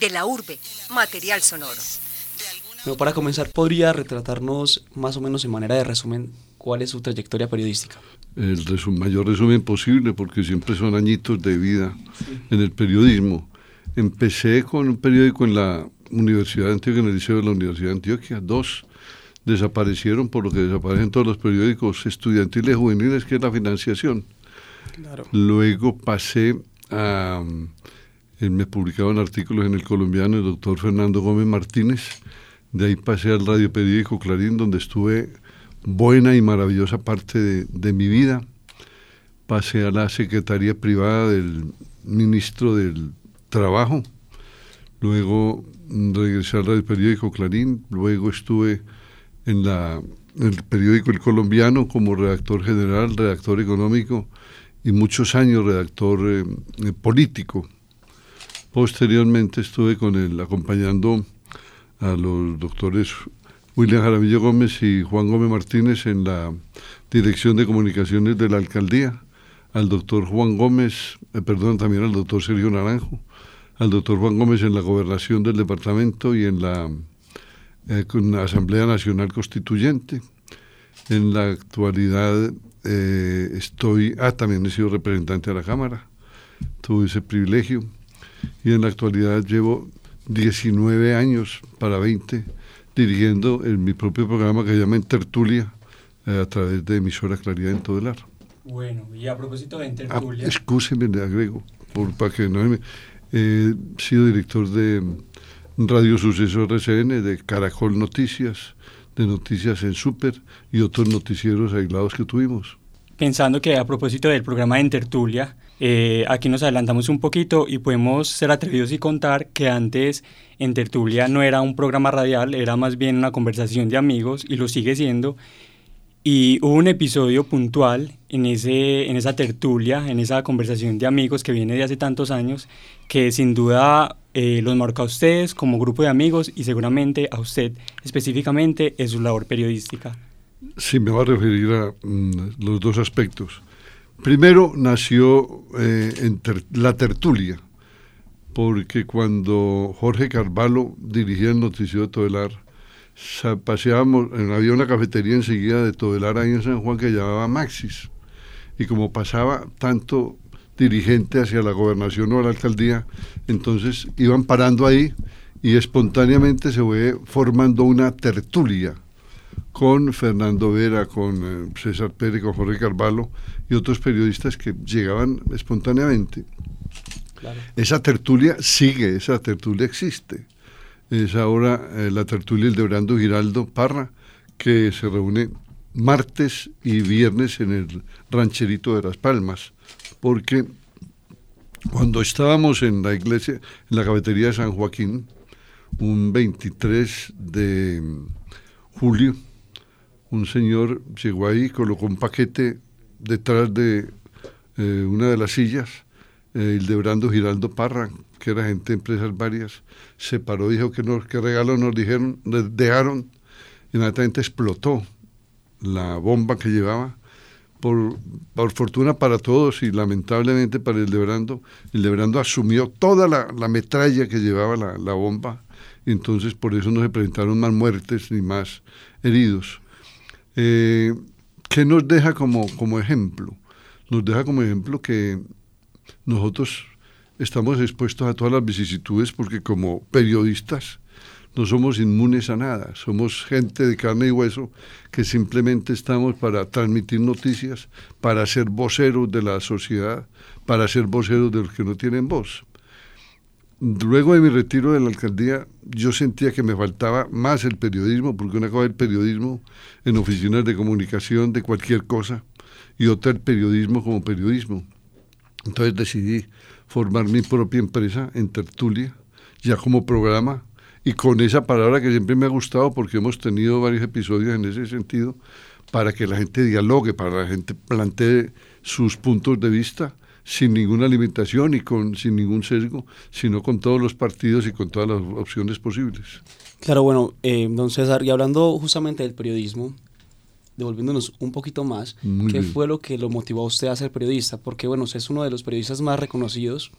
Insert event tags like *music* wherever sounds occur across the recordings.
de la urbe, material sonoro. Bueno, para comenzar, ¿podría retratarnos más o menos en manera de resumen cuál es su trayectoria periodística? El mayor resumen posible, porque siempre son añitos de vida en el periodismo. Empecé con un periódico en la Universidad de Antioquia, en el Liceo de la Universidad de Antioquia. Dos desaparecieron, por lo que desaparecen todos los periódicos estudiantiles y juveniles, que es la financiación. Luego pasé a... Eh, me publicaban artículos en el colombiano el doctor Fernando Gómez Martínez. De ahí pasé al radio periódico Clarín, donde estuve buena y maravillosa parte de, mi vida. Pasé a la secretaría privada del ministro del Trabajo. Luego regresé al radio periódico Clarín. Luego estuve en, la, el periódico El Colombiano como redactor general, redactor económico y muchos años redactor eh, eh, político. Posteriormente estuve con él acompañando a los doctores William Jaramillo Gómez y Juan Gómez Martínez en la Dirección de Comunicaciones de la Alcaldía, al doctor Juan Gómez, eh, perdón, también al doctor Sergio Naranjo, al doctor Juan Gómez en la gobernación del departamento y en la, Asamblea Nacional Constituyente. En la actualidad eh, estoy, ah, también he sido representante de la Cámara, tuve ese privilegio y en la actualidad llevo 19 años para 20 dirigiendo en mi propio programa que se llama Tertulia eh, a través de emisora Claridad en todo el ar. Bueno, y a propósito de Tertulia... Ah, le agrego, por, para que no me... He sido director de Radio Suceso RCN, de Caracol Noticias, de Noticias en Super y otros noticieros aislados que tuvimos. Pensando que a propósito del programa de Tertulia, eh, aquí nos adelantamos un poquito y podemos ser atrevidos y contar que antes en Tertulia no era un programa radial, era más bien una conversación de amigos y lo sigue siendo. Y hubo un episodio puntual en, ese, en esa tertulia, en esa conversación de amigos que viene de hace tantos años, que sin duda eh, los marca a ustedes como grupo de amigos y seguramente a usted específicamente en su labor periodística. Sí, me va a referir a mm, los dos aspectos. Primero nació eh, en la tertulia, porque cuando Jorge Carvalho dirigía el noticiero de Todelar, paseábamos, había una cafetería enseguida de Todelar ahí en San Juan que llamaba Maxis. Y como pasaba tanto dirigente hacia la gobernación o la alcaldía, entonces iban parando ahí y espontáneamente se fue formando una tertulia con Fernando Vera, con eh, César Pérez, con Jorge Carvalho y otros periodistas que llegaban espontáneamente. Esa tertulia sigue, esa tertulia existe. Es ahora eh, la tertulia de Brando Giraldo Parra, que se reúne martes y viernes en el rancherito de Las Palmas porque cuando estábamos en la iglesia, en la cafetería de San Joaquín, un 23 de julio, un señor llegó ahí, colocó un paquete detrás de eh, una de las sillas, eh, el Giraldo Parra, que era gente de empresas varias, se paró, dijo que, nos, que regalo nos dijeron, dejaron, inmediatamente explotó la bomba que llevaba por, fortuna para todos y lamentablemente para el Lebrando, el asumió toda la, metralla que llevaba la, bomba, y entonces por eso no se presentaron más muertes ni más heridos. Eh, ¿Qué nos deja como, como ejemplo? Nos deja como ejemplo que nosotros estamos expuestos a todas las vicisitudes porque como periodistas no somos inmunes a nada, somos gente de carne y hueso que simplemente estamos para transmitir noticias, para ser voceros de la sociedad, para ser voceros de los que no tienen voz. Luego de mi retiro de la alcaldía, yo sentía que me faltaba más el periodismo, porque una cosa es el periodismo en oficinas de comunicación de cualquier cosa, y otra el periodismo como periodismo. Entonces decidí formar mi propia empresa en Tertulia, ya como programa y con esa palabra que siempre me ha gustado porque hemos tenido varios episodios en ese sentido, para que la gente dialogue, para que la gente plantee sus puntos de vista sin ninguna limitación y con, sin ningún sesgo, sino con todos los partidos y con todas las opciones posibles. Claro, bueno, eh, don César, y hablando justamente del periodismo, devolviéndonos un poquito más, ¿qué fue lo que lo motivó a usted a ser periodista? Porque, bueno, usted es uno de los periodistas más reconocidos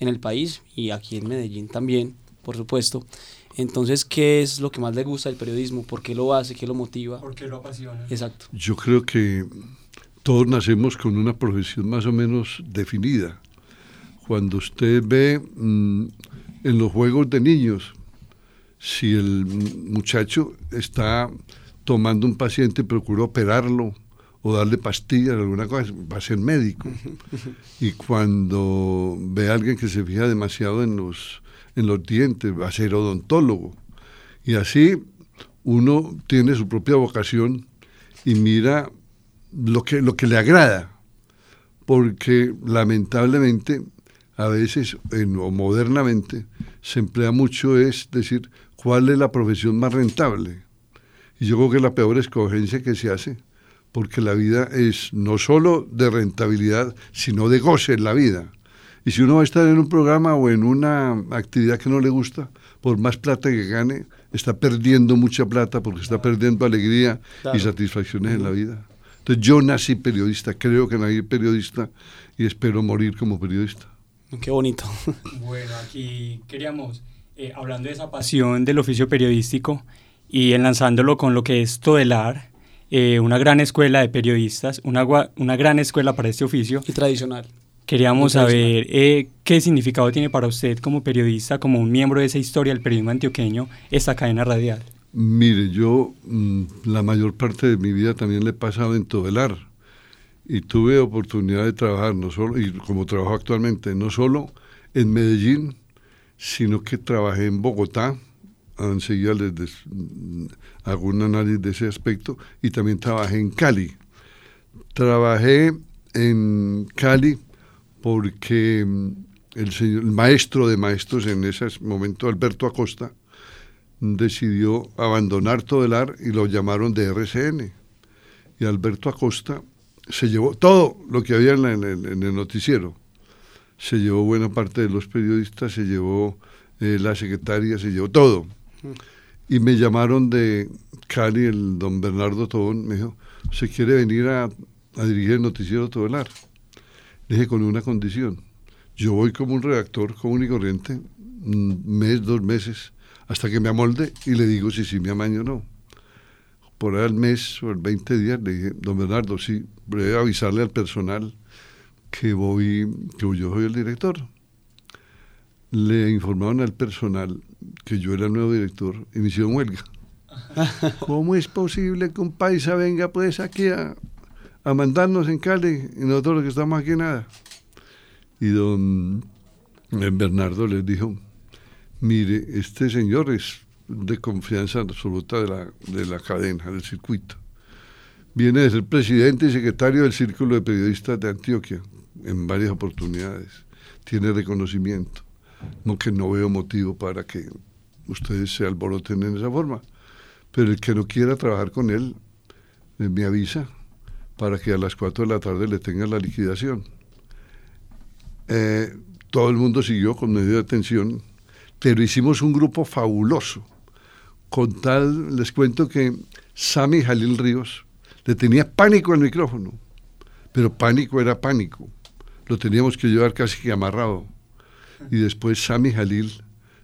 en el país y aquí en Medellín también por supuesto. Entonces, ¿qué es lo que más le gusta del periodismo? ¿Por qué lo hace? ¿Qué lo motiva? ¿Por qué lo apasiona? Exacto. Yo creo que todos nacemos con una profesión más o menos definida. Cuando usted ve mm, en los juegos de niños, si el muchacho está tomando un paciente y procura operarlo o darle pastillas, alguna cosa, va a ser médico. Y cuando ve a alguien que se fija demasiado en los, en los dientes, va a ser odontólogo. Y así uno tiene su propia vocación y mira lo que, lo que le agrada, porque lamentablemente a veces o modernamente se emplea mucho es decir cuál es la profesión más rentable. Y yo creo que es la peor escogencia que se hace, porque la vida es no solo de rentabilidad, sino de goce en la vida. Y si uno va a estar en un programa o en una actividad que no le gusta, por más plata que gane, está perdiendo mucha plata porque está perdiendo alegría y satisfacciones en la vida. Entonces yo nací periodista, creo que nací periodista y espero morir como periodista. Qué bonito. Bueno, aquí queríamos, eh, hablando de esa pasión del oficio periodístico y enlazándolo con lo que es Todelar, eh, una gran escuela de periodistas, una, una gran escuela para este oficio. Y tradicional. Queríamos saber eh, qué significado tiene para usted como periodista, como un miembro de esa historia del periodismo antioqueño, esta cadena radial. Mire, yo mm, la mayor parte de mi vida también le he pasado en Todelar y tuve oportunidad de trabajar, no solo, y como trabajo actualmente, no solo en Medellín, sino que trabajé en Bogotá, enseguida les mm, hago un análisis de ese aspecto, y también trabajé en Cali. Trabajé en Cali porque mm, el, señor, el maestro de maestros en ese momento, Alberto Acosta, decidió abandonar todo el AR y lo llamaron de RCN. Y Alberto Acosta se llevó todo lo que había en, el noticiero. Se llevó buena parte de los periodistas, se llevó eh, la secretaria, se llevó todo. Y me llamaron de Cali, el don Bernardo Tobón, me dijo, ¿se quiere venir a, dirigir el noticiero todo el AR? Le dije, con una condición. Yo voy como un redactor común y corriente, mes, dos meses, hasta que me amolde y le digo si sí me amaño o no. Por ahí al mes o el 20 días le dije, don Bernardo, sí, voy a avisarle al personal que voy, que yo soy el director. Le informaron al personal que yo era el nuevo director y me hicieron huelga. *laughs* ¿Cómo es posible que un paisa venga pues aquí a, a mandarnos en Cali y nosotros los que estamos aquí nada? Y don Bernardo les dijo, mire, este señor es de confianza absoluta de la, de la cadena, del circuito. Viene de ser presidente y secretario del Círculo de Periodistas de Antioquia en varias oportunidades. Tiene reconocimiento. No que no veo motivo para que ustedes se alboroten en esa forma. Pero el que no quiera trabajar con él, eh, me avisa para que a las 4 de la tarde le tenga la liquidación. Eh, todo el mundo siguió con medio de atención pero hicimos un grupo fabuloso. Con tal, les cuento que Sami Jalil Ríos le tenía pánico al micrófono, pero pánico era pánico. Lo teníamos que llevar casi que amarrado. Y después Sami Jalil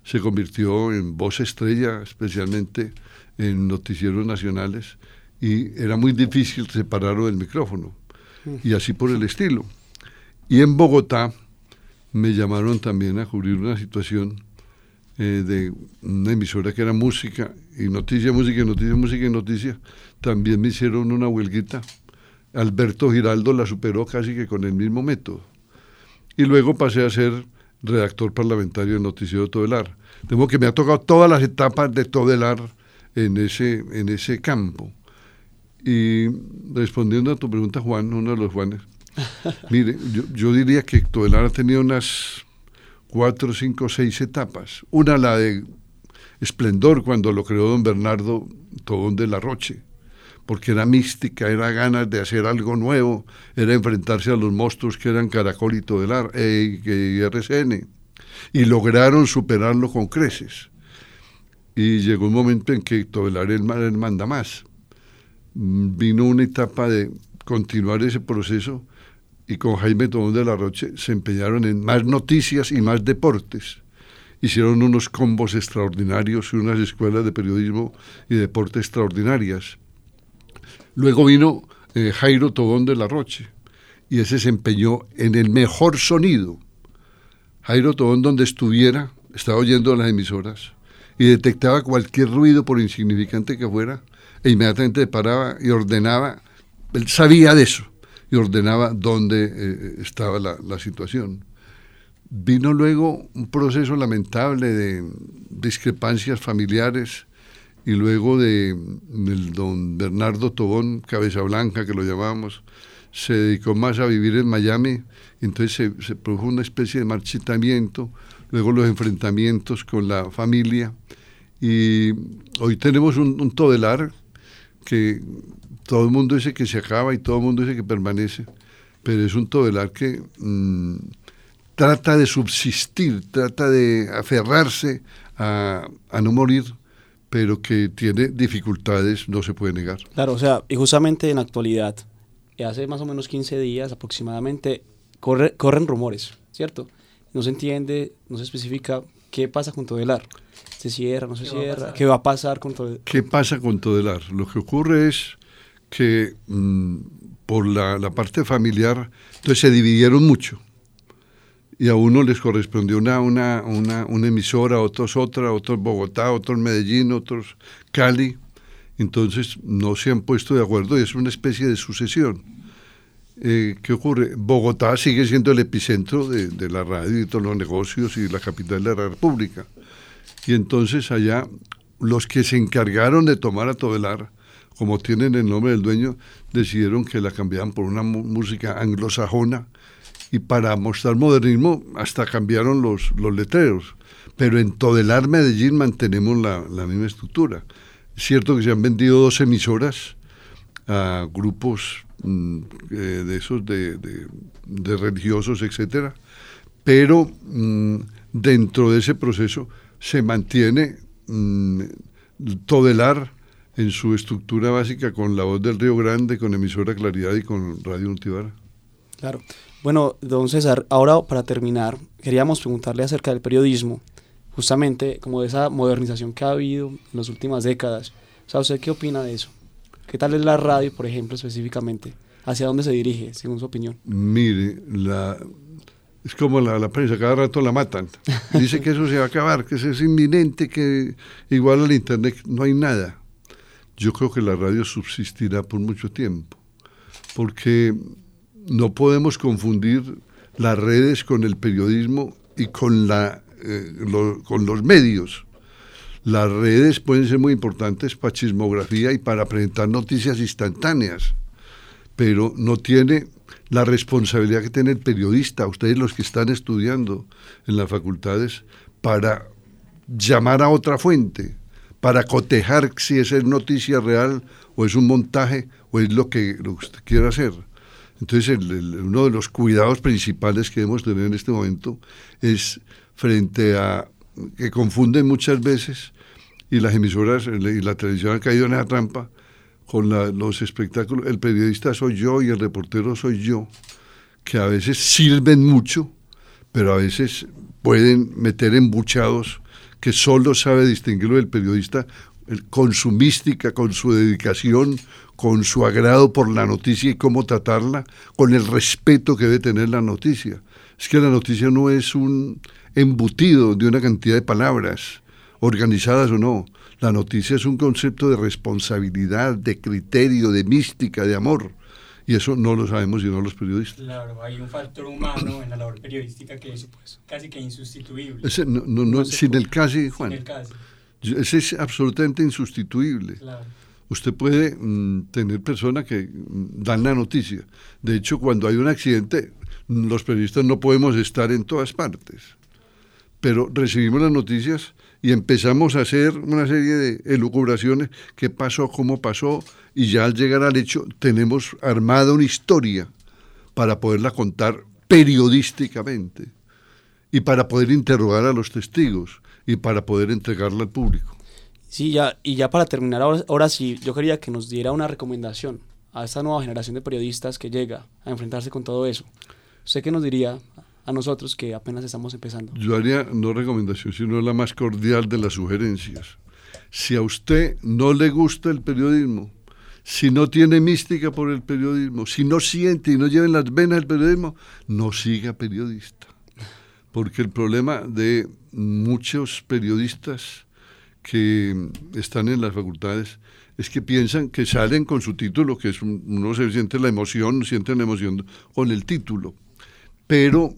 se convirtió en voz estrella, especialmente en noticieros nacionales, y era muy difícil separarlo del micrófono. Y así por el estilo. Y en Bogotá me llamaron también a cubrir una situación eh, de una emisora que era música y noticia, música y noticia, música y noticia, también me hicieron una huelguita. Alberto Giraldo la superó casi que con el mismo método. Y luego pasé a ser redactor parlamentario de Noticiero Todelar. Tengo que me ha tocado todas las etapas de Todelar en ese, en ese campo. Y respondiendo a tu pregunta, Juan, uno de los Juanes, *laughs* mire, yo, yo diría que Todelar ha tenido unas cuatro, cinco, seis etapas. Una, la de esplendor, cuando lo creó don Bernardo Tobón de la Roche, porque era mística, era ganas de hacer algo nuevo, era enfrentarse a los monstruos que eran Caracol y Todelar, eh, y RCN, y lograron superarlo con creces. Y llegó un momento en que Todelar el, manda más. Mm, vino una etapa de continuar ese proceso y con Jaime Tomón de la Roche se empeñaron en más noticias y más deportes. hicieron unos combos extraordinarios y unas escuelas de periodismo y deporte extraordinarias. Luego vino eh, Jairo Tobón de la Roche y ese se empeñó en el mejor sonido. Jairo Tobón donde estuviera, estaba oyendo las emisoras y detectaba cualquier ruido por insignificante que fuera e inmediatamente paraba y ordenaba, él sabía de eso y ordenaba dónde eh, estaba la, situación. Vino luego un proceso lamentable de discrepancias familiares y luego de don Bernardo Tobón, Cabeza Blanca, que lo llamábamos, se dedicó más a vivir en Miami, entonces se, se, produjo una especie de marchitamiento, luego los enfrentamientos con la familia, y hoy tenemos un, un todelar que todo el mundo dice que se acaba y todo el mundo dice que permanece, pero es un todelar que mmm, trata de subsistir, trata de aferrarse a, a no morir pero que tiene dificultades, no se puede negar. Claro, o sea, y justamente en actualidad, hace más o menos 15 días aproximadamente, corre, corren rumores, ¿cierto? No se entiende, no se especifica qué pasa con Todelar. ¿Se cierra, no se ¿Qué cierra? Va ¿Qué va a pasar con Todelar? ¿Qué pasa con Todelar? Lo que ocurre es que mmm, por la, la parte familiar, entonces se dividieron mucho y a uno les correspondió una, una, una, una emisora, a otros otra, a otros Bogotá, otros Medellín, otros Cali. Entonces no se han puesto de acuerdo y es una especie de sucesión. Eh, ¿Qué ocurre? Bogotá sigue siendo el epicentro de, la radio y todos los negocios y la capital de la República. Y entonces allá los que se encargaron de tomar a Todelar, como tienen el nombre del dueño, decidieron que la cambiaban por una música anglosajona, y para mostrar modernismo hasta cambiaron los, los letreros. Pero en Todelar Medellín mantenemos la, la, misma estructura. Es cierto que se han vendido dos emisoras a grupos de esos de, de, religiosos, etcétera, pero mmm, dentro de ese proceso se mantiene mmm, Todelar en su estructura básica con la voz del Río Grande, con emisora Claridad y con Radio Nutibara. Claro. Bueno, don César, ahora para terminar, queríamos preguntarle acerca del periodismo, justamente como de esa modernización que ha habido en las últimas décadas. O ¿usted qué opina de eso? ¿Qué tal es la radio, por ejemplo, específicamente? ¿Hacia dónde se dirige, según su opinión? Mire, la, es como la, la, prensa, cada rato la matan. Dice que eso se va a acabar, que eso es inminente, que igual al Internet no hay nada. Yo creo que la radio subsistirá por mucho tiempo, porque no podemos confundir las redes con el periodismo y con, la, eh, con los medios. Las redes pueden ser muy importantes para chismografía y para presentar noticias instantáneas, pero no tiene la responsabilidad que tiene el periodista, ustedes los que están estudiando en las facultades, para llamar a otra fuente, para cotejar si es noticia real o es un montaje o es lo que, lo usted quiere hacer. Entonces, uno de los cuidados principales que debemos tener en este momento es frente a que confunden muchas veces y las emisoras y la televisión han caído en esa trampa con la, los espectáculos. El periodista soy yo y el reportero soy yo, que a veces sirven mucho, pero a veces pueden meter embuchados que solo sabe distinguirlo del periodista con su mística, con su dedicación, con su agrado por la noticia y cómo tratarla, con el respeto que debe tener la noticia. Es que la noticia no es un embutido de una cantidad de palabras, organizadas o no. La noticia es un concepto de responsabilidad, de criterio, de mística, de amor. Y eso no lo sabemos sino los periodistas. Claro, hay un factor humano en la labor periodística que es casi que insustituible. Ese, no, no, no, sin el casi, Juan. Sin el casi. Ese es absolutamente insustituible. Claro. Usted puede mmm, tener personas que mmm, dan la noticia. De hecho, cuando hay un accidente, los periodistas no podemos estar en todas partes. Pero recibimos las noticias y empezamos a hacer una serie de elucubraciones, qué pasó, cómo pasó, y ya al llegar al hecho tenemos armada una historia para poderla contar periodísticamente y para poder interrogar a los testigos y para poder entregarla al público. Sí, ya, y ya para terminar, ahora, ahora sí, yo quería que nos diera una recomendación a esta nueva generación de periodistas que llega a enfrentarse con todo eso. ¿Usted qué nos diría a nosotros que apenas estamos empezando? Yo haría no recomendación, sino la más cordial de las sugerencias. Si a usted no le gusta el periodismo, si no tiene mística por el periodismo, si no siente y no lleva en las venas el periodismo, no siga periodista. Porque el problema de muchos periodistas que están en las facultades es que piensan que salen con su título, que es uno se siente la emoción, siente la emoción con el título, pero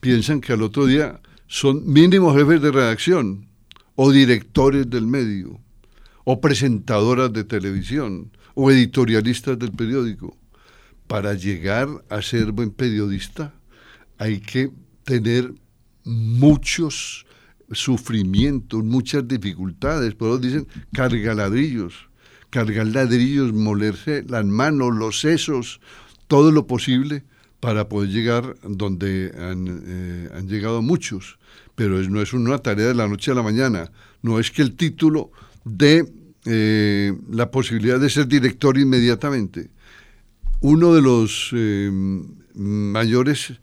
piensan que al otro día son mínimos jefes de redacción o directores del medio o presentadoras de televisión o editorialistas del periódico. Para llegar a ser buen periodista hay que tener muchos sufrimientos, muchas dificultades. Por eso dicen carga ladrillos, cargar ladrillos, molerse las manos, los sesos, todo lo posible para poder llegar donde han, eh, llegado muchos. Pero no es una tarea de la noche a la mañana. No es que el título dé eh, la posibilidad de ser director inmediatamente. Uno de los eh, mayores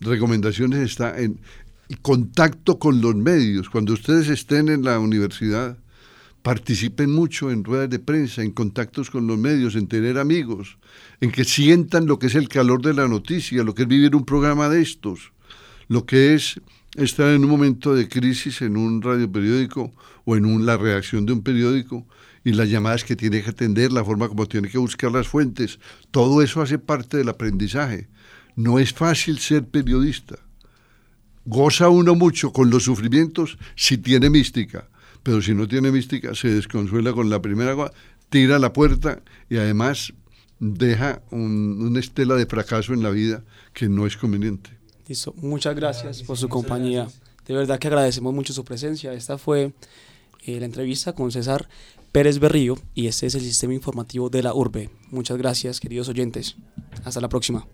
recomendaciones está en contacto con los medios. Cuando ustedes estén en la universidad, participen mucho en ruedas de prensa, en contactos con los medios, en tener amigos, en que sientan lo que es el calor de la noticia, lo que es vivir un programa de estos, lo que es estar en un momento de crisis en un radio periódico o en un, la reacción de un periódico y las llamadas que tiene que atender, la forma como tiene que buscar las fuentes, todo eso hace parte del aprendizaje. No es fácil ser periodista. Goza uno mucho con los sufrimientos si tiene mística, pero si no tiene mística se desconsuela con la primera agua, tira la puerta y además deja una estela de fracaso en la vida que no es conveniente. Listo, muchas gracias por su compañía. De verdad que agradecemos mucho su presencia. Esta fue eh, la entrevista con César Pérez Berrío y este es el sistema informativo de la URBE. Muchas gracias, queridos oyentes. Hasta la próxima.